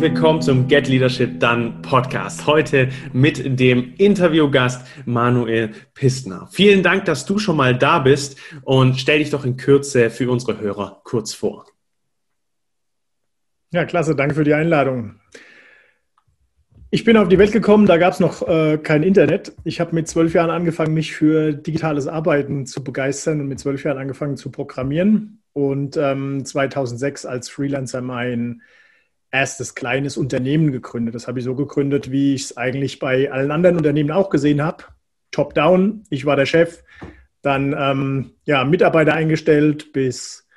Herzlich willkommen zum Get Leadership Done Podcast. Heute mit dem Interviewgast Manuel Pistner. Vielen Dank, dass du schon mal da bist und stell dich doch in Kürze für unsere Hörer kurz vor. Ja, klasse. Danke für die Einladung. Ich bin auf die Welt gekommen, da gab es noch äh, kein Internet. Ich habe mit zwölf Jahren angefangen, mich für digitales Arbeiten zu begeistern und mit zwölf Jahren angefangen zu programmieren und ähm, 2006 als Freelancer mein erstes kleines Unternehmen gegründet. Das habe ich so gegründet, wie ich es eigentlich bei allen anderen Unternehmen auch gesehen habe. Top-down, ich war der Chef, dann ähm, ja, Mitarbeiter eingestellt. Bis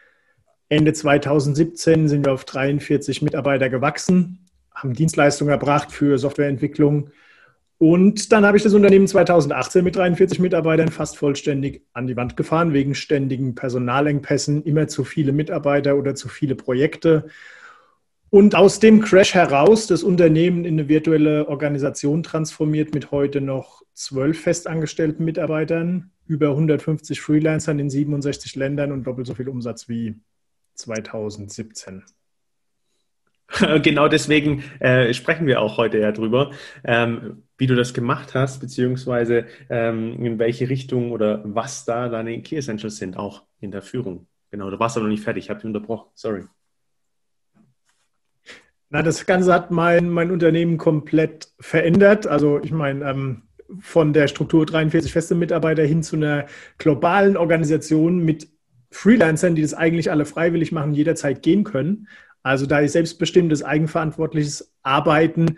Ende 2017 sind wir auf 43 Mitarbeiter gewachsen, haben Dienstleistungen erbracht für Softwareentwicklung. Und dann habe ich das Unternehmen 2018 mit 43 Mitarbeitern fast vollständig an die Wand gefahren, wegen ständigen Personalengpässen, immer zu viele Mitarbeiter oder zu viele Projekte. Und aus dem Crash heraus das Unternehmen in eine virtuelle Organisation transformiert mit heute noch zwölf festangestellten Mitarbeitern, über 150 Freelancern in 67 Ländern und doppelt so viel Umsatz wie 2017. Genau deswegen äh, sprechen wir auch heute ja drüber, ähm, wie du das gemacht hast, beziehungsweise ähm, in welche Richtung oder was da deine Key Essentials sind, auch in der Führung. Genau, du warst aber noch nicht fertig, ich habe dich unterbrochen, sorry. Na, das Ganze hat mein, mein Unternehmen komplett verändert. Also ich meine, ähm, von der Struktur 43 feste Mitarbeiter hin zu einer globalen Organisation mit Freelancern, die das eigentlich alle freiwillig machen, jederzeit gehen können. Also da ist selbstbestimmtes, eigenverantwortliches Arbeiten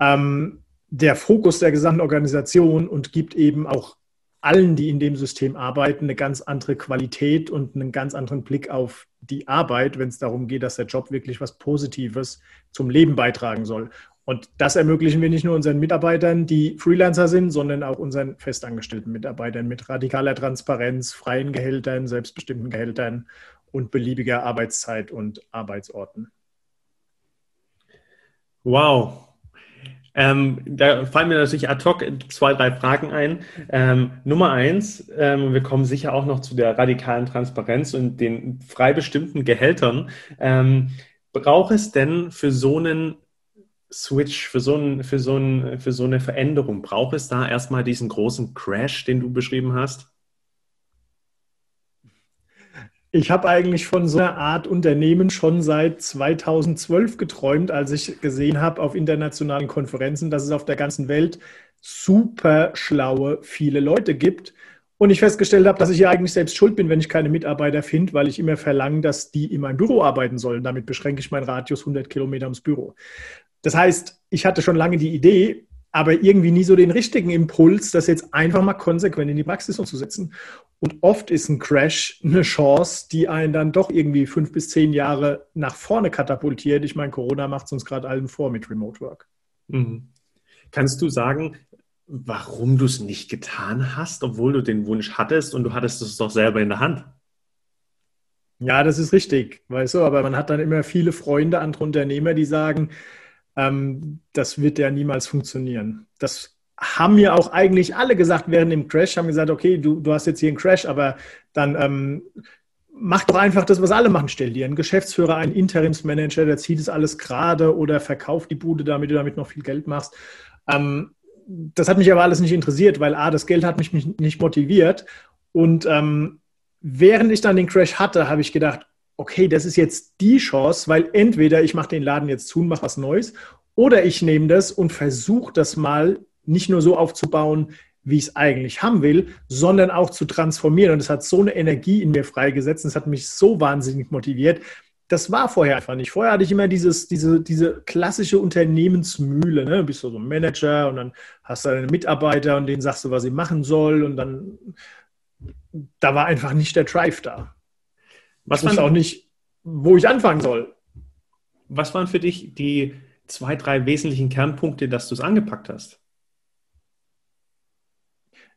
ähm, der Fokus der gesamten Organisation und gibt eben auch allen, die in dem System arbeiten, eine ganz andere Qualität und einen ganz anderen Blick auf die Arbeit, wenn es darum geht, dass der Job wirklich was Positives zum Leben beitragen soll. Und das ermöglichen wir nicht nur unseren Mitarbeitern, die Freelancer sind, sondern auch unseren festangestellten Mitarbeitern mit radikaler Transparenz, freien Gehältern, selbstbestimmten Gehältern und beliebiger Arbeitszeit und Arbeitsorten. Wow, ähm, da fallen mir natürlich ad hoc zwei, drei Fragen ein. Ähm, Nummer eins, ähm, wir kommen sicher auch noch zu der radikalen Transparenz und den frei bestimmten Gehältern. Ähm, braucht es denn für so einen Switch, für so, einen, für, so einen, für so eine Veränderung, braucht es da erstmal diesen großen Crash, den du beschrieben hast? Ich habe eigentlich von so einer Art Unternehmen schon seit 2012 geträumt, als ich gesehen habe auf internationalen Konferenzen, dass es auf der ganzen Welt super schlaue viele Leute gibt. Und ich festgestellt habe, dass ich ja eigentlich selbst schuld bin, wenn ich keine Mitarbeiter finde, weil ich immer verlange, dass die in meinem Büro arbeiten sollen. Damit beschränke ich meinen Radius 100 Kilometer ums Büro. Das heißt, ich hatte schon lange die Idee, aber irgendwie nie so den richtigen Impuls, das jetzt einfach mal konsequent in die Praxis umzusetzen. Und oft ist ein Crash eine Chance, die einen dann doch irgendwie fünf bis zehn Jahre nach vorne katapultiert. Ich meine, Corona macht es uns gerade allen vor mit Remote Work. Mhm. Kannst du sagen, warum du es nicht getan hast, obwohl du den Wunsch hattest und du hattest es doch selber in der Hand? Ja, das ist richtig, weißt du, aber man hat dann immer viele Freunde, andere Unternehmer, die sagen, ähm, das wird ja niemals funktionieren. Das haben mir auch eigentlich alle gesagt während dem Crash, haben gesagt, okay, du, du hast jetzt hier einen Crash, aber dann ähm, mach doch einfach das, was alle machen. Stell dir einen Geschäftsführer, einen Interimsmanager, der zieht es alles gerade oder verkauft die Bude, damit du damit noch viel Geld machst. Ähm, das hat mich aber alles nicht interessiert, weil A, das Geld hat mich nicht motiviert. Und ähm, während ich dann den Crash hatte, habe ich gedacht, okay, das ist jetzt die Chance, weil entweder ich mache den Laden jetzt zu und mache was Neues, oder ich nehme das und versuche das mal nicht nur so aufzubauen, wie ich es eigentlich haben will, sondern auch zu transformieren. Und es hat so eine Energie in mir freigesetzt, und es hat mich so wahnsinnig motiviert. Das war vorher einfach nicht. Vorher hatte ich immer dieses, diese, diese klassische Unternehmensmühle. Ne? Du bist so ein Manager und dann hast du deine Mitarbeiter und denen sagst du, was sie machen soll. Und dann, da war einfach nicht der Drive da. Was ich wusste auch nicht, wo ich anfangen soll. Was waren für dich die zwei, drei wesentlichen Kernpunkte, dass du es angepackt hast?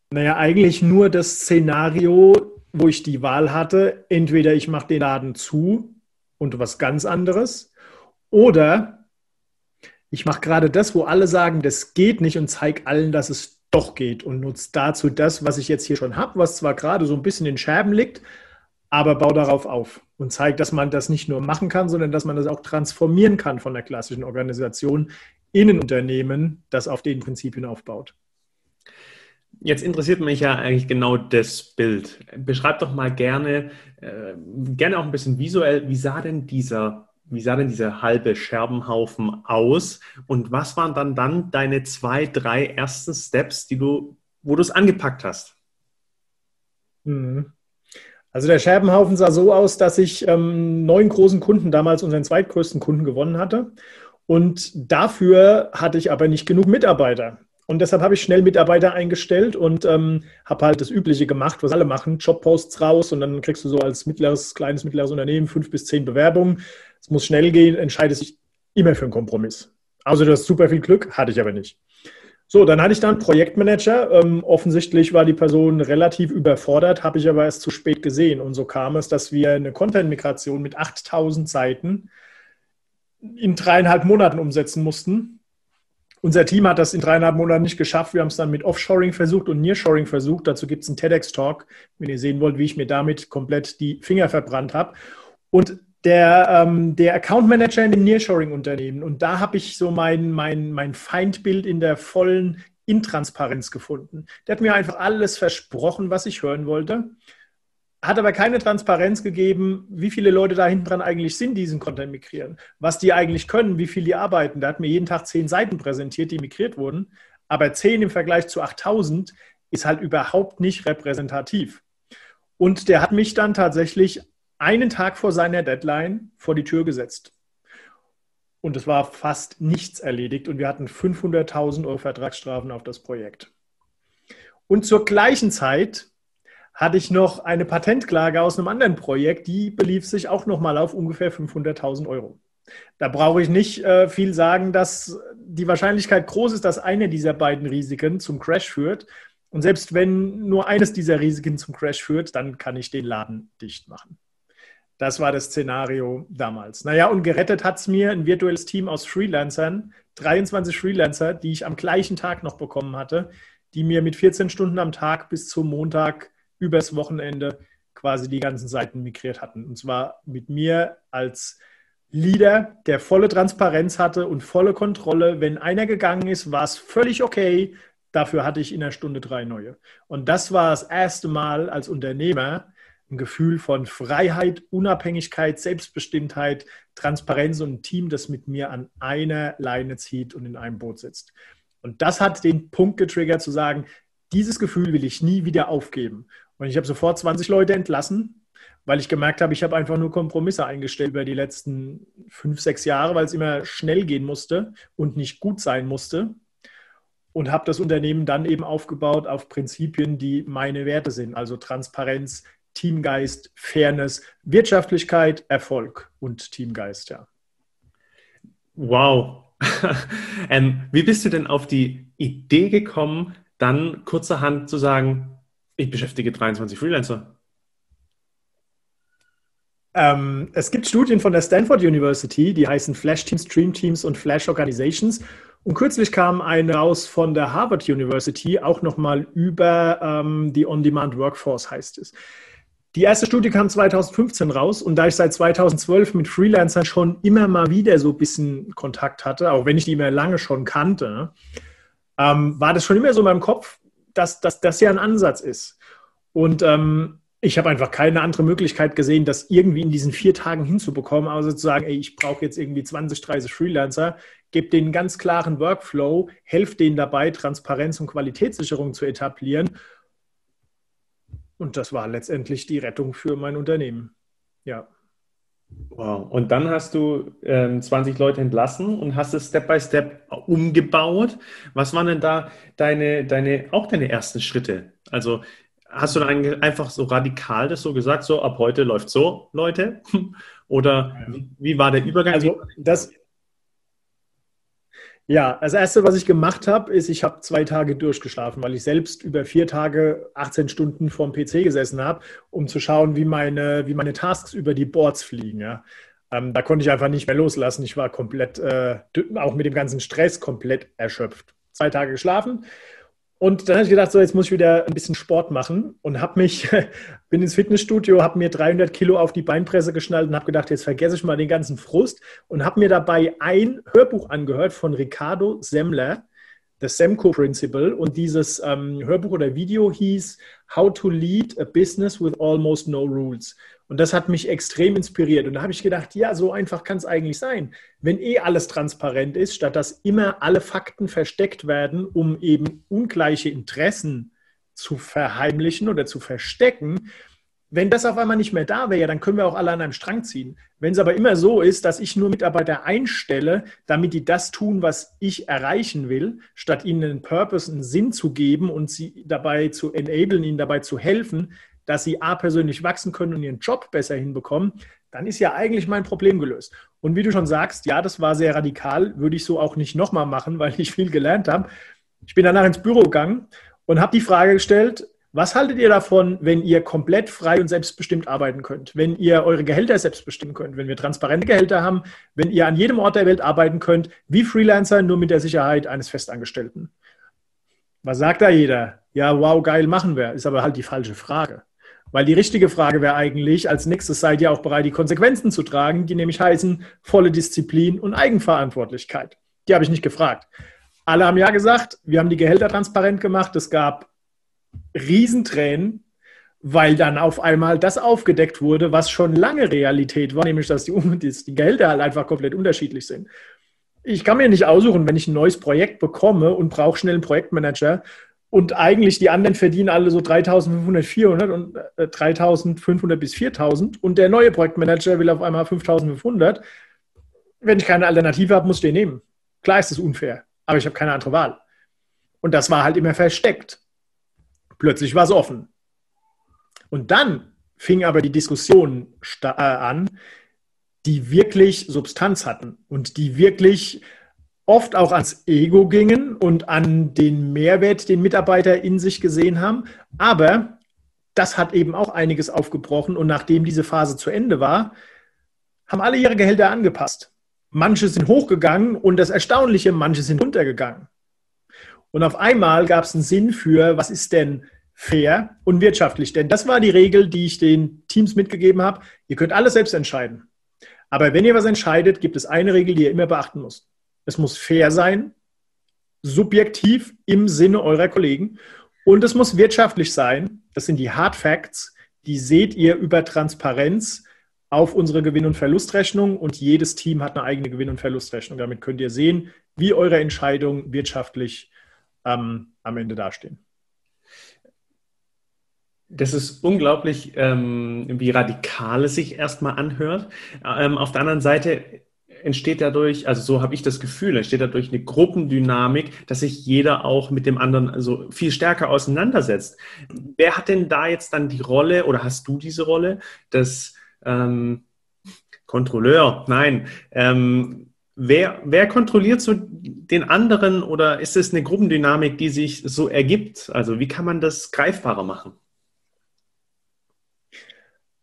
Naja, eigentlich nur das Szenario, wo ich die Wahl hatte. Entweder ich mache den Laden zu und was ganz anderes oder ich mache gerade das, wo alle sagen, das geht nicht und zeige allen, dass es doch geht und nutze dazu das, was ich jetzt hier schon habe, was zwar gerade so ein bisschen in Scherben liegt, aber bau darauf auf und zeig, dass man das nicht nur machen kann, sondern dass man das auch transformieren kann von der klassischen Organisation in ein Unternehmen, das auf den Prinzipien aufbaut. Jetzt interessiert mich ja eigentlich genau das Bild. Beschreib doch mal gerne, äh, gerne auch ein bisschen visuell, wie sah denn dieser, wie sah denn dieser halbe Scherbenhaufen aus und was waren dann dann deine zwei, drei ersten Steps, die du, wo du es angepackt hast? Mhm. Also der Scherbenhaufen sah so aus, dass ich ähm, neun großen Kunden damals unseren zweitgrößten Kunden gewonnen hatte. Und dafür hatte ich aber nicht genug Mitarbeiter. Und deshalb habe ich schnell Mitarbeiter eingestellt und ähm, habe halt das Übliche gemacht, was alle machen, Jobposts raus und dann kriegst du so als mittleres, kleines, mittleres Unternehmen fünf bis zehn Bewerbungen. Es muss schnell gehen, entscheidest dich immer für einen Kompromiss. Also du hast super viel Glück, hatte ich aber nicht. So, dann hatte ich dann Projektmanager. Ähm, offensichtlich war die Person relativ überfordert, habe ich aber erst zu spät gesehen. Und so kam es, dass wir eine Content-Migration mit 8000 Seiten in dreieinhalb Monaten umsetzen mussten. Unser Team hat das in dreieinhalb Monaten nicht geschafft. Wir haben es dann mit Offshoring versucht und Nearshoring versucht. Dazu gibt es einen TEDx-Talk, wenn ihr sehen wollt, wie ich mir damit komplett die Finger verbrannt habe. Und der, ähm, der Account Manager in dem Nearshoring-Unternehmen. Und da habe ich so mein, mein, mein Feindbild in der vollen Intransparenz gefunden. Der hat mir einfach alles versprochen, was ich hören wollte, hat aber keine Transparenz gegeben, wie viele Leute da hinten dran eigentlich sind, die diesen Content migrieren, was die eigentlich können, wie viel die arbeiten. Der hat mir jeden Tag zehn Seiten präsentiert, die migriert wurden, aber zehn im Vergleich zu 8000 ist halt überhaupt nicht repräsentativ. Und der hat mich dann tatsächlich einen Tag vor seiner Deadline vor die Tür gesetzt. Und es war fast nichts erledigt und wir hatten 500.000 Euro Vertragsstrafen auf das Projekt. Und zur gleichen Zeit hatte ich noch eine Patentklage aus einem anderen Projekt, die belief sich auch nochmal auf ungefähr 500.000 Euro. Da brauche ich nicht äh, viel sagen, dass die Wahrscheinlichkeit groß ist, dass eine dieser beiden Risiken zum Crash führt. Und selbst wenn nur eines dieser Risiken zum Crash führt, dann kann ich den Laden dicht machen. Das war das Szenario damals. Naja, und gerettet hat es mir ein virtuelles Team aus Freelancern, 23 Freelancer, die ich am gleichen Tag noch bekommen hatte, die mir mit 14 Stunden am Tag bis zum Montag übers Wochenende quasi die ganzen Seiten migriert hatten. Und zwar mit mir als Leader, der volle Transparenz hatte und volle Kontrolle. Wenn einer gegangen ist, war es völlig okay. Dafür hatte ich in einer Stunde drei neue. Und das war das erste Mal als Unternehmer, ein Gefühl von Freiheit, Unabhängigkeit, Selbstbestimmtheit, Transparenz und ein Team, das mit mir an einer Leine zieht und in einem Boot sitzt. Und das hat den Punkt getriggert zu sagen, dieses Gefühl will ich nie wieder aufgeben. Und ich habe sofort 20 Leute entlassen, weil ich gemerkt habe, ich habe einfach nur Kompromisse eingestellt über die letzten fünf, sechs Jahre, weil es immer schnell gehen musste und nicht gut sein musste. Und habe das Unternehmen dann eben aufgebaut auf Prinzipien, die meine Werte sind, also Transparenz, Teamgeist, Fairness, Wirtschaftlichkeit, Erfolg und Teamgeist, ja. Wow. ähm, wie bist du denn auf die Idee gekommen, dann kurzerhand zu sagen, ich beschäftige 23 Freelancer? Ähm, es gibt Studien von der Stanford University, die heißen Flash Teams, Stream Teams und Flash Organizations. Und kürzlich kam eine raus von der Harvard University, auch nochmal über ähm, die On-Demand Workforce heißt es. Die erste Studie kam 2015 raus und da ich seit 2012 mit Freelancern schon immer mal wieder so ein bisschen Kontakt hatte, auch wenn ich die immer lange schon kannte, ähm, war das schon immer so in meinem Kopf, dass, das ja ein Ansatz ist. Und ähm, ich habe einfach keine andere Möglichkeit gesehen, das irgendwie in diesen vier Tagen hinzubekommen, außer zu sagen, ey, ich brauche jetzt irgendwie 20, 30 Freelancer, gebe denen einen ganz klaren Workflow, helfe denen dabei, Transparenz und Qualitätssicherung zu etablieren und das war letztendlich die Rettung für mein Unternehmen. Ja. Wow. Und dann hast du ähm, 20 Leute entlassen und hast es Step by Step umgebaut. Was waren denn da deine, deine, auch deine ersten Schritte? Also hast du dann einfach so radikal das so gesagt, so ab heute läuft so, Leute? Oder wie, wie war der Übergang? Also das, ja, das Erste, was ich gemacht habe, ist, ich habe zwei Tage durchgeschlafen, weil ich selbst über vier Tage 18 Stunden vorm PC gesessen habe, um zu schauen, wie meine, wie meine Tasks über die Boards fliegen. Ja. Ähm, da konnte ich einfach nicht mehr loslassen. Ich war komplett, äh, auch mit dem ganzen Stress, komplett erschöpft. Zwei Tage geschlafen Und dann habe ich gedacht, so jetzt muss ich wieder ein bisschen Sport machen und habe mich, bin ins Fitnessstudio, habe mir 300 Kilo auf die Beinpresse geschnallt und habe gedacht, jetzt vergesse ich mal den ganzen Frust und habe mir dabei ein Hörbuch angehört von Ricardo Semmler, The Semco Principle. Und dieses ähm, Hörbuch oder Video hieß How to Lead a Business with Almost No Rules. Und das hat mich extrem inspiriert. Und da habe ich gedacht, ja, so einfach kann es eigentlich sein. Wenn eh alles transparent ist, statt dass immer alle Fakten versteckt werden, um eben ungleiche Interessen zu verheimlichen oder zu verstecken, wenn das auf einmal nicht mehr da wäre, dann können wir auch alle an einem Strang ziehen. Wenn es aber immer so ist, dass ich nur Mitarbeiter einstelle, damit die das tun, was ich erreichen will, statt ihnen einen Purpose, einen Sinn zu geben und sie dabei zu enablen, ihnen dabei zu helfen, dass sie A persönlich wachsen können und ihren Job besser hinbekommen, dann ist ja eigentlich mein Problem gelöst. Und wie du schon sagst, ja, das war sehr radikal, würde ich so auch nicht nochmal machen, weil ich viel gelernt habe. Ich bin danach ins Büro gegangen und habe die Frage gestellt, was haltet ihr davon, wenn ihr komplett frei und selbstbestimmt arbeiten könnt? Wenn ihr eure Gehälter selbst bestimmen könnt? Wenn wir transparente Gehälter haben? Wenn ihr an jedem Ort der Welt arbeiten könnt, wie Freelancer, nur mit der Sicherheit eines Festangestellten? Was sagt da jeder? Ja, wow, geil, machen wir. Ist aber halt die falsche Frage. Weil die richtige Frage wäre eigentlich, als nächstes seid ihr auch bereit, die Konsequenzen zu tragen, die nämlich heißen volle Disziplin und Eigenverantwortlichkeit. Die habe ich nicht gefragt. Alle haben ja gesagt, wir haben die Gehälter transparent gemacht. Es gab Riesentränen, weil dann auf einmal das aufgedeckt wurde, was schon lange Realität war, nämlich dass die, die Gehälter halt einfach komplett unterschiedlich sind. Ich kann mir nicht aussuchen, wenn ich ein neues Projekt bekomme und brauche schnell einen Projektmanager und eigentlich die anderen verdienen alle so 3.500, 400 und äh, 3.500 bis 4.000 und der neue Projektmanager will auf einmal 5.500. Wenn ich keine Alternative habe, muss ich den nehmen. Klar ist es unfair, aber ich habe keine andere Wahl. Und das war halt immer versteckt. Plötzlich war es offen. Und dann fing aber die Diskussion äh, an, die wirklich Substanz hatten und die wirklich oft auch ans Ego gingen und an den Mehrwert, den Mitarbeiter in sich gesehen haben. Aber das hat eben auch einiges aufgebrochen. Und nachdem diese Phase zu Ende war, haben alle ihre Gehälter angepasst. Manche sind hochgegangen und das Erstaunliche, manche sind runtergegangen. Und auf einmal gab es einen Sinn für, was ist denn fair und wirtschaftlich? Denn das war die Regel, die ich den Teams mitgegeben habe. Ihr könnt alles selbst entscheiden. Aber wenn ihr was entscheidet, gibt es eine Regel, die ihr immer beachten müsst. Es muss fair sein, subjektiv im Sinne eurer Kollegen. Und es muss wirtschaftlich sein. Das sind die Hard Facts. Die seht ihr über Transparenz auf unsere Gewinn- und Verlustrechnung. Und jedes Team hat eine eigene Gewinn- und Verlustrechnung. Damit könnt ihr sehen, wie eure Entscheidungen wirtschaftlich ähm, am Ende dastehen. Das ist unglaublich, ähm, wie radikal es sich erstmal anhört. Ähm, auf der anderen Seite entsteht dadurch, also so habe ich das Gefühl, entsteht dadurch eine Gruppendynamik, dass sich jeder auch mit dem anderen also viel stärker auseinandersetzt. Wer hat denn da jetzt dann die Rolle oder hast du diese Rolle des ähm, Kontrolleur? Nein. Ähm, wer, wer kontrolliert so den anderen oder ist es eine Gruppendynamik, die sich so ergibt? Also wie kann man das greifbarer machen?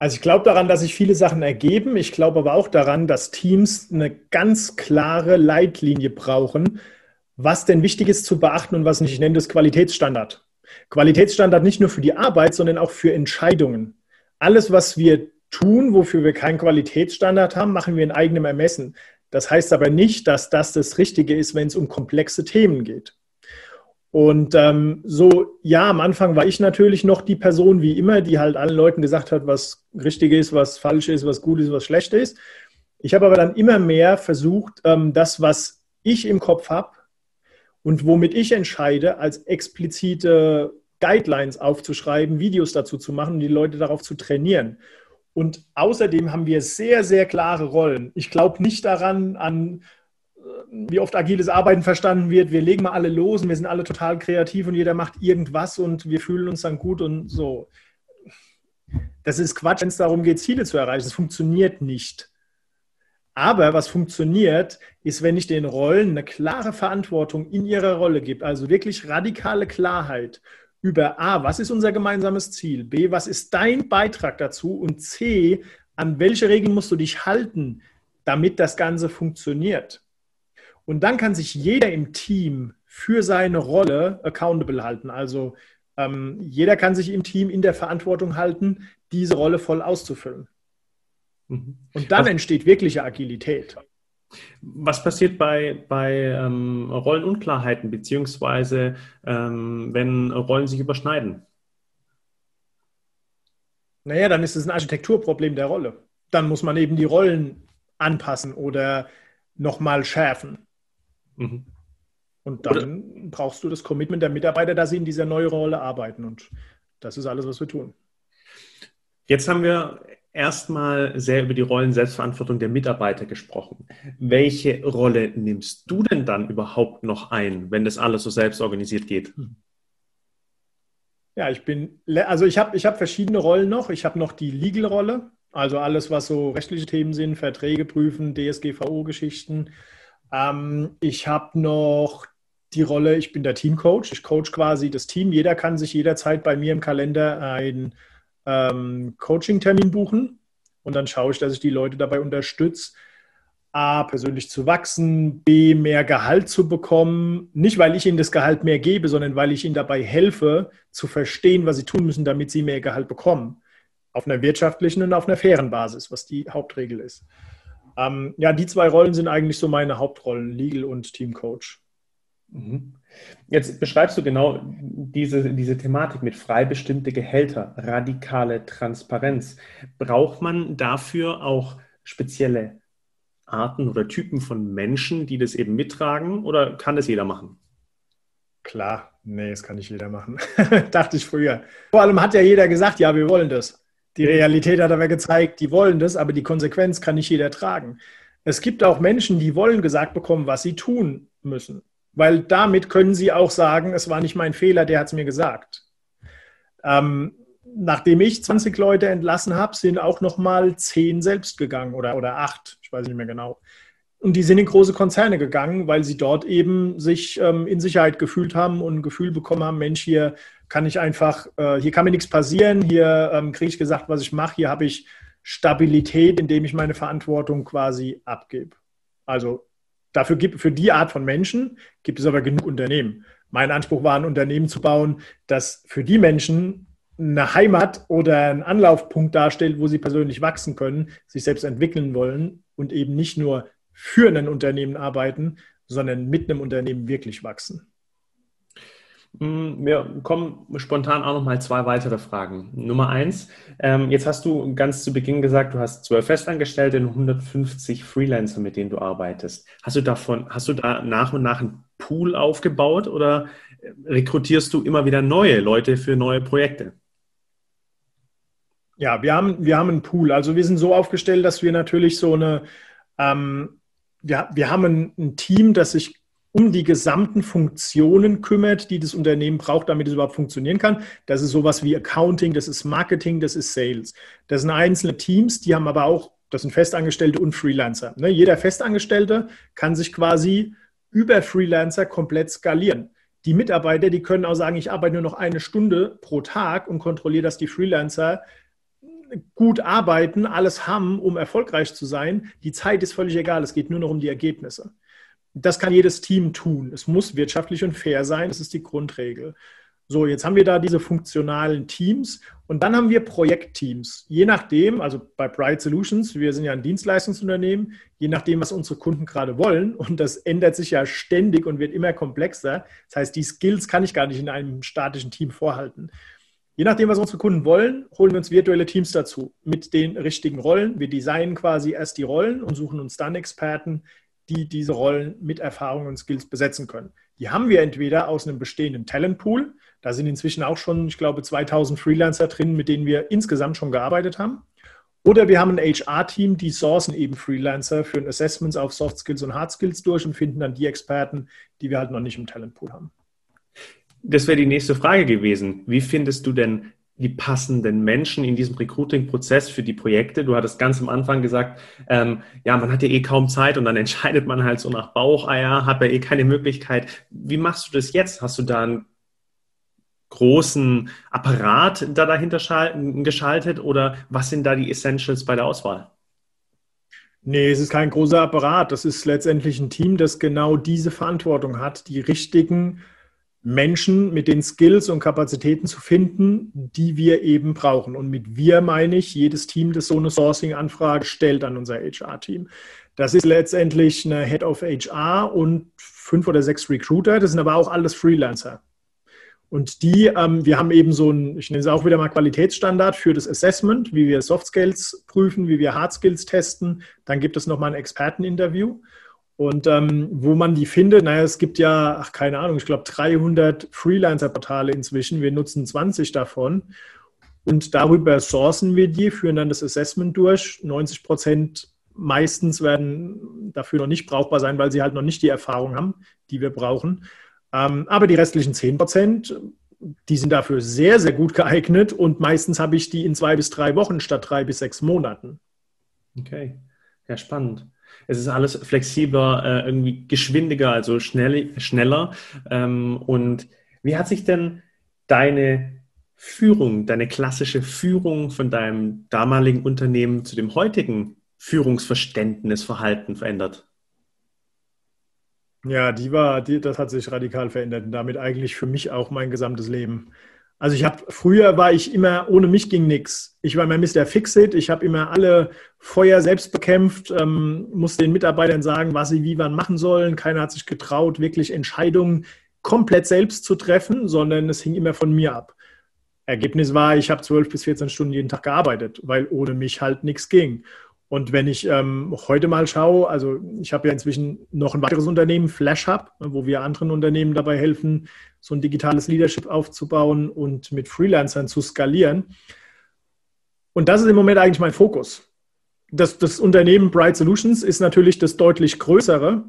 Also ich glaube daran, dass sich viele Sachen ergeben. Ich glaube aber auch daran, dass Teams eine ganz klare Leitlinie brauchen, was denn wichtig ist zu beachten und was nicht. Ich nenne das Qualitätsstandard. Qualitätsstandard nicht nur für die Arbeit, sondern auch für Entscheidungen. Alles, was wir tun, wofür wir keinen Qualitätsstandard haben, machen wir in eigenem Ermessen. Das heißt aber nicht, dass das das Richtige ist, wenn es um komplexe Themen geht. Und ähm, so, ja, am Anfang war ich natürlich noch die Person wie immer, die halt allen Leuten gesagt hat, was richtig ist, was falsch ist, was gut ist, was schlecht ist. Ich habe aber dann immer mehr versucht, ähm, das, was ich im Kopf habe und womit ich entscheide, als explizite Guidelines aufzuschreiben, Videos dazu zu machen und die Leute darauf zu trainieren. Und außerdem haben wir sehr, sehr klare Rollen. Ich glaube nicht daran, an wie oft agiles Arbeiten verstanden wird, wir legen mal alle los und wir sind alle total kreativ und jeder macht irgendwas und wir fühlen uns dann gut und so. Das ist Quatsch, wenn es darum geht, Ziele zu erreichen. Das funktioniert nicht. Aber was funktioniert, ist, wenn ich den Rollen eine klare Verantwortung in ihrer Rolle gebe, also wirklich radikale Klarheit über A, was ist unser gemeinsames Ziel, B, was ist dein Beitrag dazu und C, an welche Regeln musst du dich halten, damit das Ganze funktioniert. Und dann kann sich jeder im Team für seine Rolle accountable halten. Also ähm, jeder kann sich im Team in der Verantwortung halten, diese Rolle voll auszufüllen. Mhm. Und dann was, entsteht wirkliche Agilität. Was passiert bei, bei ähm, Rollenunklarheiten, beziehungsweise ähm, wenn Rollen sich überschneiden? Naja, dann ist es ein Architekturproblem der Rolle. Dann muss man eben die Rollen anpassen oder nochmal schärfen. Mhm. Und dann oder brauchst du das Commitment der Mitarbeiter, dass sie in dieser neuen Rolle arbeiten. Und das ist alles, was wir tun. Jetzt haben wir erstmal sehr über die Rollen-Selbstverantwortung der Mitarbeiter gesprochen. Welche Rolle nimmst du denn dann überhaupt noch ein, wenn das alles so selbst organisiert geht? Ja, ich bin, also ich habe ich hab verschiedene Rollen noch. Ich habe noch die Legal-Rolle, also alles, was so rechtliche Themen sind, Verträge prüfen, DSGVO-Geschichten. Ähm, ich habe noch die Rolle, ich bin der Teamcoach. Ich coach quasi das Team. Jeder kann sich jederzeit bei mir im Kalender ein ähm, Coaching-Termin buchen und dann schaue ich, dass ich die Leute dabei unterstütze, A, persönlich zu wachsen, B, mehr Gehalt zu bekommen. Nicht, weil ich ihnen das Gehalt mehr gebe, sondern weil ich ihnen dabei helfe, zu verstehen, was sie tun müssen, damit sie mehr Gehalt bekommen. Auf einer wirtschaftlichen und auf einer fairen Basis, was die Hauptregel ist. Ähm, ja, die zwei Rollen sind eigentlich so meine Hauptrollen, Legal und Teamcoach. Mhm. Jetzt beschreibst du genau diese, diese Thematik mit frei bestimmte Gehälter, radikale Transparenz. Braucht man dafür auch spezielle Arten oder Typen von Menschen, die das eben mittragen oder kann das jeder machen? Klar, nee, das kann nicht jeder machen. Dachte ich früher. Vor allem hat ja jeder gesagt, ja, wir wollen das. Die Realität hat aber gezeigt, die wollen das, aber die Konsequenz kann nicht jeder tragen. Es gibt auch Menschen, die wollen gesagt bekommen, was sie tun müssen. Weil damit können sie auch sagen, es war nicht mein Fehler, der hat es mir gesagt. Ähm, nachdem ich 20 Leute entlassen habe, sind auch noch mal 10 selbst gegangen oder, oder 8, ich weiß nicht mehr genau. Und die sind in große Konzerne gegangen, weil sie dort eben sich ähm, in Sicherheit gefühlt haben und ein Gefühl bekommen haben, Mensch, hier kann ich einfach, äh, hier kann mir nichts passieren, hier ähm, kriege ich gesagt, was ich mache, hier habe ich Stabilität, indem ich meine Verantwortung quasi abgebe. Also Dafür gibt, für die Art von Menschen gibt es aber genug Unternehmen. Mein Anspruch war, ein Unternehmen zu bauen, das für die Menschen eine Heimat oder einen Anlaufpunkt darstellt, wo sie persönlich wachsen können, sich selbst entwickeln wollen und eben nicht nur für ein Unternehmen arbeiten, sondern mit einem Unternehmen wirklich wachsen. Hm, wir kommen spontan auch noch mal zwei weitere Fragen. Nummer eins, ähm, jetzt hast du ganz zu Beginn gesagt, du hast zwölf Festangestellte und 150 Freelancer, mit denen du arbeitest. Hast du davon, hast du da nach und nach einen Pool aufgebaut oder rekrutierst du immer wieder neue Leute für neue Projekte? Ja, wir haben, wir haben einen Pool. Also wir sind so aufgestellt, dass wir natürlich so eine, ähm, wir, wir haben ein, Team, das sich um die gesamten Funktionen kümmert, die das Unternehmen braucht, damit es überhaupt funktionieren kann. Das ist sowas wie Accounting, das ist Marketing, das ist Sales. Das sind einzelne Teams, die haben aber auch, das sind Festangestellte und Freelancer. Ne? Jeder Festangestellte kann sich quasi über Freelancer komplett skalieren. Die Mitarbeiter, die können auch sagen, ich arbeite nur noch eine Stunde pro Tag und kontrolliere, dass die Freelancer gut arbeiten, alles haben, um erfolgreich zu sein. Die Zeit ist völlig egal, es geht nur noch um die Ergebnisse. Das kann jedes Team tun. Es muss wirtschaftlich und fair sein. Das ist die Grundregel. So, jetzt haben wir da diese funktionalen Teams und dann haben wir Projektteams. Je nachdem, also bei Bright Solutions, wir sind ja ein Dienstleistungsunternehmen, je nachdem, was unsere Kunden gerade wollen und das ändert sich ja ständig und wird immer komplexer. Das heißt, die Skills kann ich gar nicht in einem statischen Team vorhalten. Je nachdem, was unsere Kunden wollen, holen wir uns virtuelle Teams dazu mit den richtigen Rollen. Wir designen quasi erst die Rollen und suchen uns dann Experten, die diese Rollen mit Erfahrung und Skills besetzen können. Die haben wir entweder aus einem bestehenden Talentpool, da sind inzwischen auch schon, ich glaube, 2000 Freelancer drin, mit denen wir insgesamt schon gearbeitet haben. Oder wir haben ein HR-Team, die sourcen eben Freelancer für Assessments auf Soft Skills und Hard Skills durch und finden dann die Experten, die wir halt noch nicht im Talentpool haben. Das wäre die nächste Frage gewesen. Wie findest du denn die passenden Menschen in diesem Recruiting-Prozess für die Projekte? Du hattest ganz am Anfang gesagt, ähm, ja, man hat ja eh kaum Zeit und dann entscheidet man halt so nach Baucheier, hat ja eh keine Möglichkeit. Wie machst du das jetzt? Hast du da einen großen Apparat da dahinter geschaltet oder was sind da die Essentials bei der Auswahl? Nee, es ist kein großer Apparat. Das ist letztendlich ein Team, das genau diese Verantwortung hat, die richtigen Menschen mit den Skills und Kapazitäten zu finden, die wir eben brauchen. Und mit wir meine ich, jedes Team, das so eine Sourcing-Anfrage stellt an unser HR-Team. Das ist letztendlich eine Head of HR und fünf oder sechs Recruiter. Das sind aber auch alles Freelancer. Und die, ähm, wir haben eben so ein, ich nenne es auch wieder mal Qualitätsstandard für das Assessment, wie wir Soft Skills prüfen, wie wir Hard Skills testen. Dann gibt es nochmal ein Experteninterview. Und ähm, wo man die findet, naja, es gibt ja, ach, keine Ahnung, ich glaube 300 Freelancer-Portale inzwischen. Wir nutzen 20 davon. Und darüber sourcen wir die, führen dann das Assessment durch. 90 Prozent meistens werden dafür noch nicht brauchbar sein, weil sie halt noch nicht die Erfahrung haben, die wir brauchen. Ähm, aber die restlichen 10 Prozent, die sind dafür sehr, sehr gut geeignet und meistens habe ich die in zwei bis drei Wochen statt drei bis sechs Monaten. Okay, ja, spannend. Es ist alles flexibler, äh, irgendwie geschwindiger, also schnell, schneller. Ähm, und wie hat sich denn deine Führung, deine klassische Führung von deinem damaligen Unternehmen zu dem heutigen Führungsverständnis, Verhalten verändert? Ja, die war, die, das hat sich radikal verändert und damit eigentlich für mich auch mein gesamtes Leben. Also ich habe früher war ich immer ohne mich ging nichts. Ich war immer Mr. Fixit. Ich habe immer alle Feuer selbst bekämpft, ähm, musste den Mitarbeitern sagen, was sie wie wann machen sollen. Keiner hat sich getraut, wirklich Entscheidungen komplett selbst zu treffen, sondern es hing immer von mir ab. Ergebnis war, ich habe 12 bis 14 Stunden jeden Tag gearbeitet, weil ohne mich halt nichts ging. Und wenn ich ähm, heute mal schaue, also ich habe ja inzwischen noch ein weiteres Unternehmen, FlashHub, wo wir anderen Unternehmen dabei helfen, so ein digitales Leadership aufzubauen und mit Freelancern zu skalieren. Und das ist im Moment eigentlich mein Fokus. Das, das Unternehmen Bright Solutions ist natürlich das deutlich größere,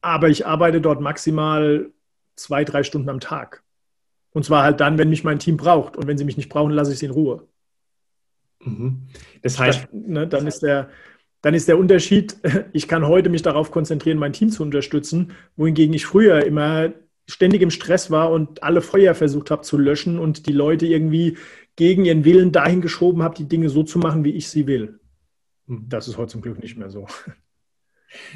aber ich arbeite dort maximal zwei, drei Stunden am Tag. Und zwar halt dann, wenn mich mein Team braucht. Und wenn sie mich nicht brauchen, lasse ich sie in Ruhe. Mhm. Das heißt, dann, ne, dann, ist der, dann ist der Unterschied, ich kann heute mich darauf konzentrieren, mein Team zu unterstützen, wohingegen ich früher immer ständig im Stress war und alle Feuer versucht habe zu löschen und die Leute irgendwie gegen ihren Willen dahin geschoben habe, die Dinge so zu machen, wie ich sie will. Mhm. Das ist heute zum Glück nicht mehr so.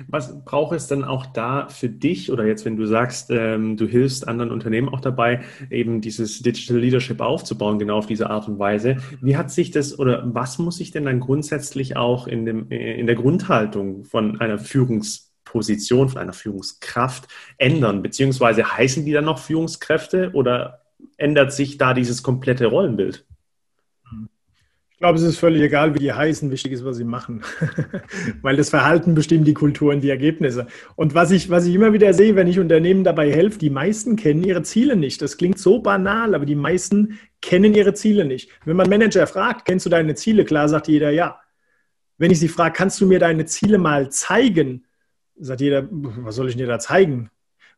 Was braucht es denn auch da für dich oder jetzt, wenn du sagst, ähm, du hilfst anderen Unternehmen auch dabei, eben dieses Digital Leadership aufzubauen, genau auf diese Art und Weise? Wie hat sich das oder was muss sich denn dann grundsätzlich auch in, dem, äh, in der Grundhaltung von einer Führungsposition, von einer Führungskraft ändern? Beziehungsweise heißen die dann noch Führungskräfte oder ändert sich da dieses komplette Rollenbild? Ich glaube, es ist völlig egal, wie die heißen. Wichtig ist, was sie machen. Weil das Verhalten bestimmt die Kultur und die Ergebnisse. Und was ich, was ich immer wieder sehe, wenn ich Unternehmen dabei helfe, die meisten kennen ihre Ziele nicht. Das klingt so banal, aber die meisten kennen ihre Ziele nicht. Wenn man Manager fragt, kennst du deine Ziele? Klar, sagt jeder ja. Wenn ich sie frage, kannst du mir deine Ziele mal zeigen? Sagt jeder, was soll ich dir da zeigen?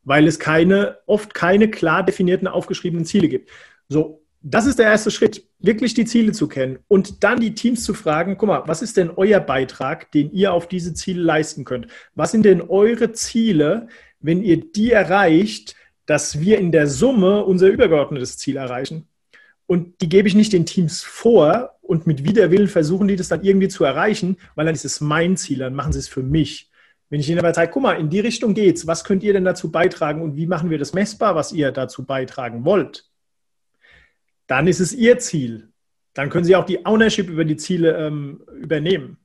Weil es keine, oft keine klar definierten, aufgeschriebenen Ziele gibt. So, das ist der erste Schritt, wirklich die Ziele zu kennen und dann die Teams zu fragen, guck mal, was ist denn euer Beitrag, den ihr auf diese Ziele leisten könnt? Was sind denn eure Ziele, wenn ihr die erreicht, dass wir in der Summe unser übergeordnetes Ziel erreichen? Und die gebe ich nicht den Teams vor und mit Widerwillen versuchen die das dann irgendwie zu erreichen, weil dann ist es mein Ziel, dann machen sie es für mich. Wenn ich ihnen aber zeige, guck mal, in die Richtung geht's, was könnt ihr denn dazu beitragen und wie machen wir das messbar, was ihr dazu beitragen wollt? Dann ist es Ihr Ziel. Dann können Sie auch die Ownership über die Ziele ähm, übernehmen.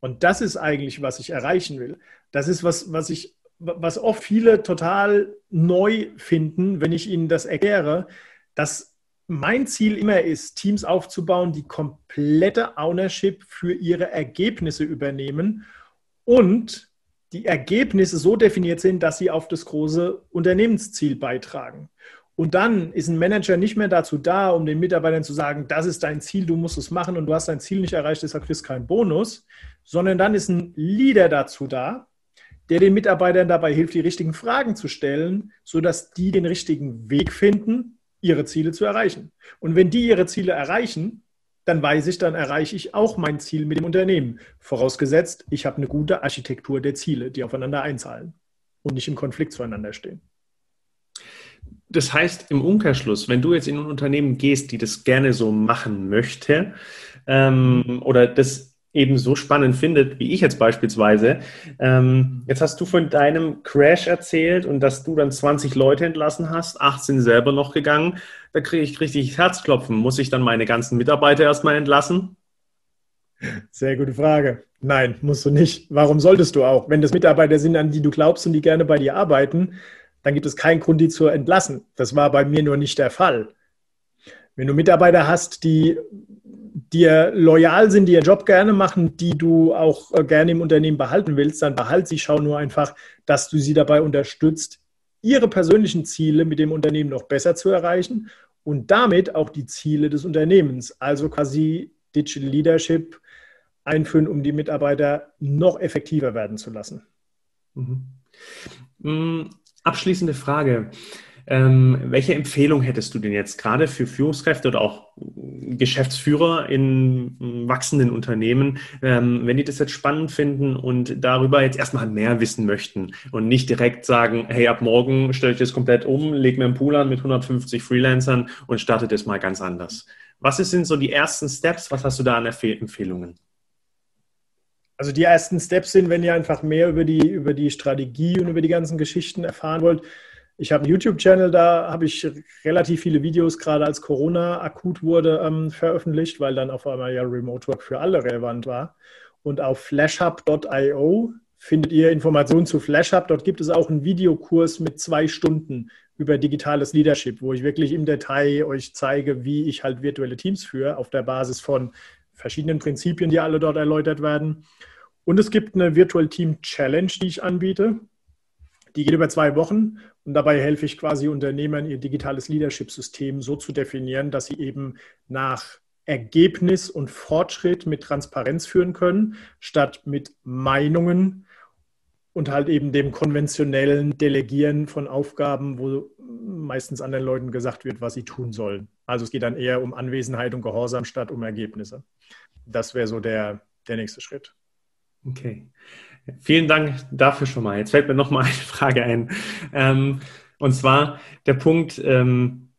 Und das ist eigentlich, was ich erreichen will. Das ist was, was ich, was oft viele total neu finden, wenn ich ihnen das erkläre, dass mein Ziel immer ist, Teams aufzubauen, die komplette Ownership für ihre Ergebnisse übernehmen und die Ergebnisse so definiert sind, dass sie auf das große Unternehmensziel beitragen. Und dann ist ein Manager nicht mehr dazu da, um den Mitarbeitern zu sagen, das ist dein Ziel, du musst es machen und du hast dein Ziel nicht erreicht, deshalb kriegst du keinen Bonus, sondern dann ist ein Leader dazu da, der den Mitarbeitern dabei hilft, die richtigen Fragen zu stellen, sodass die den richtigen Weg finden, ihre Ziele zu erreichen. Und wenn die ihre Ziele erreichen, dann weiß ich, dann erreiche ich auch mein Ziel mit dem Unternehmen. Vorausgesetzt, ich habe eine gute Architektur der Ziele, die aufeinander einzahlen und nicht im Konflikt zueinander stehen. Das heißt im Umkehrschluss, wenn du jetzt in ein Unternehmen gehst, die das gerne so machen möchte ähm, oder das eben so spannend findet, wie ich jetzt beispielsweise. Ähm, jetzt hast du von deinem Crash erzählt und dass du dann 20 Leute entlassen hast, 18 selber noch gegangen. Da kriege ich richtig Herzklopfen. Muss ich dann meine ganzen Mitarbeiter erstmal entlassen? Sehr gute Frage. Nein, musst du nicht. Warum solltest du auch? Wenn das Mitarbeiter sind, an die du glaubst und die gerne bei dir arbeiten, dann gibt es keinen Grund, die zu entlassen. Das war bei mir nur nicht der Fall. Wenn du Mitarbeiter hast, die dir loyal sind, die ihren Job gerne machen, die du auch äh, gerne im Unternehmen behalten willst, dann behalt sie. Schau nur einfach, dass du sie dabei unterstützt, ihre persönlichen Ziele mit dem Unternehmen noch besser zu erreichen und damit auch die Ziele des Unternehmens, also quasi Digital Leadership einführen, um die Mitarbeiter noch effektiver werden zu lassen. Mhm. Abschließende Frage. Ähm, welche Empfehlung hättest du denn jetzt gerade für Führungskräfte oder auch Geschäftsführer in wachsenden Unternehmen, ähm, wenn die das jetzt spannend finden und darüber jetzt erstmal mehr wissen möchten und nicht direkt sagen, hey, ab morgen stelle ich das komplett um, leg mir einen Pool an mit 150 Freelancern und starte das mal ganz anders. Was sind so die ersten Steps? Was hast du da an Empfehlungen? Also die ersten Steps sind, wenn ihr einfach mehr über die, über die Strategie und über die ganzen Geschichten erfahren wollt, ich habe einen YouTube-Channel, da habe ich relativ viele Videos, gerade als Corona akut wurde, ähm, veröffentlicht, weil dann auf einmal ja Remote Work für alle relevant war. Und auf flashhub.io findet ihr Informationen zu Flashhub. Dort gibt es auch einen Videokurs mit zwei Stunden über digitales Leadership, wo ich wirklich im Detail euch zeige, wie ich halt virtuelle Teams führe, auf der Basis von verschiedenen Prinzipien, die alle dort erläutert werden. Und es gibt eine Virtual Team Challenge, die ich anbiete. Die geht über zwei Wochen und dabei helfe ich quasi Unternehmern, ihr digitales Leadership-System so zu definieren, dass sie eben nach Ergebnis und Fortschritt mit Transparenz führen können, statt mit Meinungen und halt eben dem konventionellen Delegieren von Aufgaben, wo meistens anderen Leuten gesagt wird, was sie tun sollen. Also es geht dann eher um Anwesenheit und Gehorsam statt um Ergebnisse. Das wäre so der, der nächste Schritt. Okay. Vielen Dank dafür schon mal. Jetzt fällt mir noch mal eine Frage ein. Ähm, und zwar der Punkt, ähm,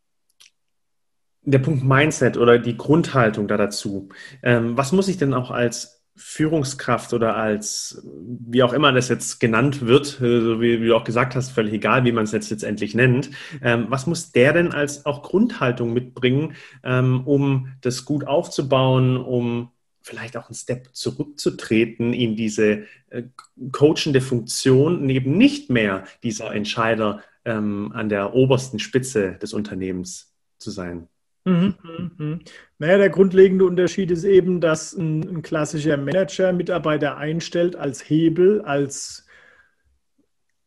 der Punkt Mindset oder die Grundhaltung da dazu. Ähm, was muss ich denn auch als Führungskraft oder als, wie auch immer das jetzt genannt wird, äh, so wie, wie, du auch gesagt hast, völlig egal, wie man es jetzt letztendlich nennt. Ähm, was muss der denn als auch Grundhaltung mitbringen, ähm, um das gut aufzubauen, um vielleicht auch einen Step zurückzutreten in diese äh, coachende Funktion eben nicht mehr dieser Entscheider ähm, an der obersten Spitze des Unternehmens zu sein. Mhm, mhm. Naja, der grundlegende Unterschied ist eben, dass ein, ein klassischer Manager Mitarbeiter einstellt als Hebel, als,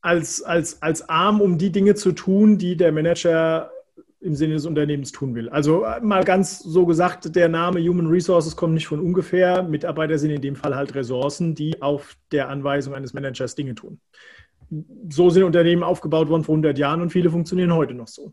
als, als, als Arm, um die Dinge zu tun, die der Manager im Sinne des Unternehmens tun will. Also äh, mal ganz so gesagt, der Name Human Resources kommt nicht von ungefähr. Mitarbeiter sind in dem Fall halt Ressourcen, die auf der Anweisung eines Managers Dinge tun. So sind Unternehmen aufgebaut worden vor 100 Jahren und viele funktionieren heute noch so.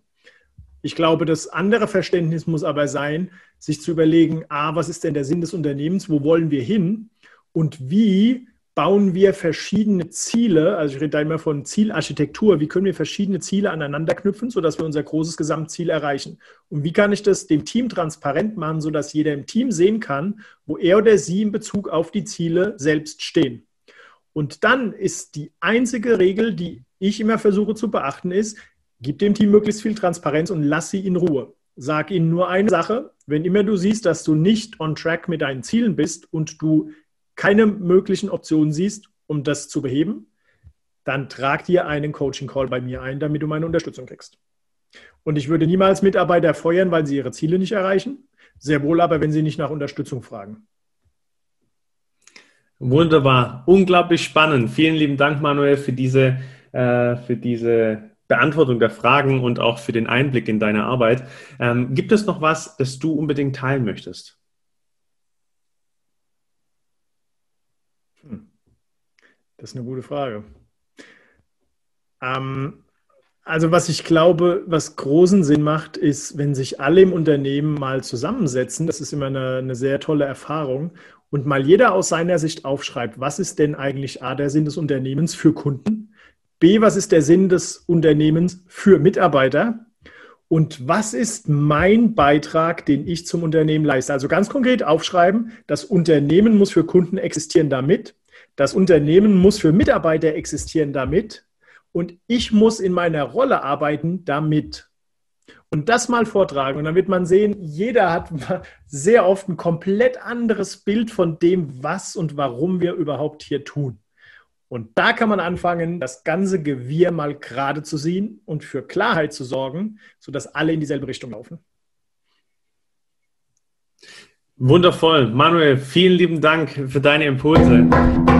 Ich glaube, das andere Verständnis muss aber sein, sich zu überlegen, a, was ist denn der Sinn des Unternehmens, wo wollen wir hin und wie bauen wir verschiedene Ziele, also ich rede da immer von Zielarchitektur, wie können wir verschiedene Ziele aneinander knüpfen, sodass wir unser großes Gesamtziel erreichen? Und wie kann ich das dem Team transparent machen, sodass jeder im Team sehen kann, wo er oder sie in Bezug auf die Ziele selbst stehen? Und dann ist die einzige Regel, die ich immer versuche zu beachten, ist, gib dem Team möglichst viel Transparenz und lass sie in Ruhe. Sag ihnen nur eine Sache, wenn immer du siehst, dass du nicht on track mit deinen Zielen bist und du keine möglichen Optionen siehst, um das zu beheben, dann trag dir einen Coaching-Call bei mir ein, damit du meine Unterstützung kriegst. Und ich würde niemals Mitarbeiter feuern, weil sie ihre Ziele nicht erreichen. Sehr wohl aber, wenn sie nicht nach Unterstützung fragen. Wunderbar, unglaublich spannend. Vielen lieben Dank, Manuel, für diese, äh, für diese Beantwortung der Fragen und auch für den Einblick in deine Arbeit. Ähm, gibt es noch was, das du unbedingt teilen möchtest? Das ist eine gute Frage. Ähm, also was ich glaube, was großen Sinn macht, ist, wenn sich alle im Unternehmen mal zusammensetzen, das ist immer eine, eine sehr tolle Erfahrung, und mal jeder aus seiner Sicht aufschreibt, was ist denn eigentlich A, der Sinn des Unternehmens für Kunden, Was ist der Sinn des Unternehmens für Mitarbeiter Und was ist mein Beitrag, den ich zum Unternehmen leiste? Also ganz konkret aufschreiben, das Unternehmen muss für Kunden existieren damit. Das Unternehmen muss für Mitarbeiter existieren damit. Und ich muss in meiner Rolle arbeiten damit und das mal vortragen. Und dann wird man sehen, jeder hat sehr oft ein komplett anderes Bild von dem, was und warum wir überhaupt hier tun. Und da kann man anfangen, das ganze Gewirr mal gerade zu ziehen und für Klarheit zu sorgen, sodass alle in dieselbe Richtung laufen. Wundervoll. Manuel, vielen lieben Dank für deine Impulse.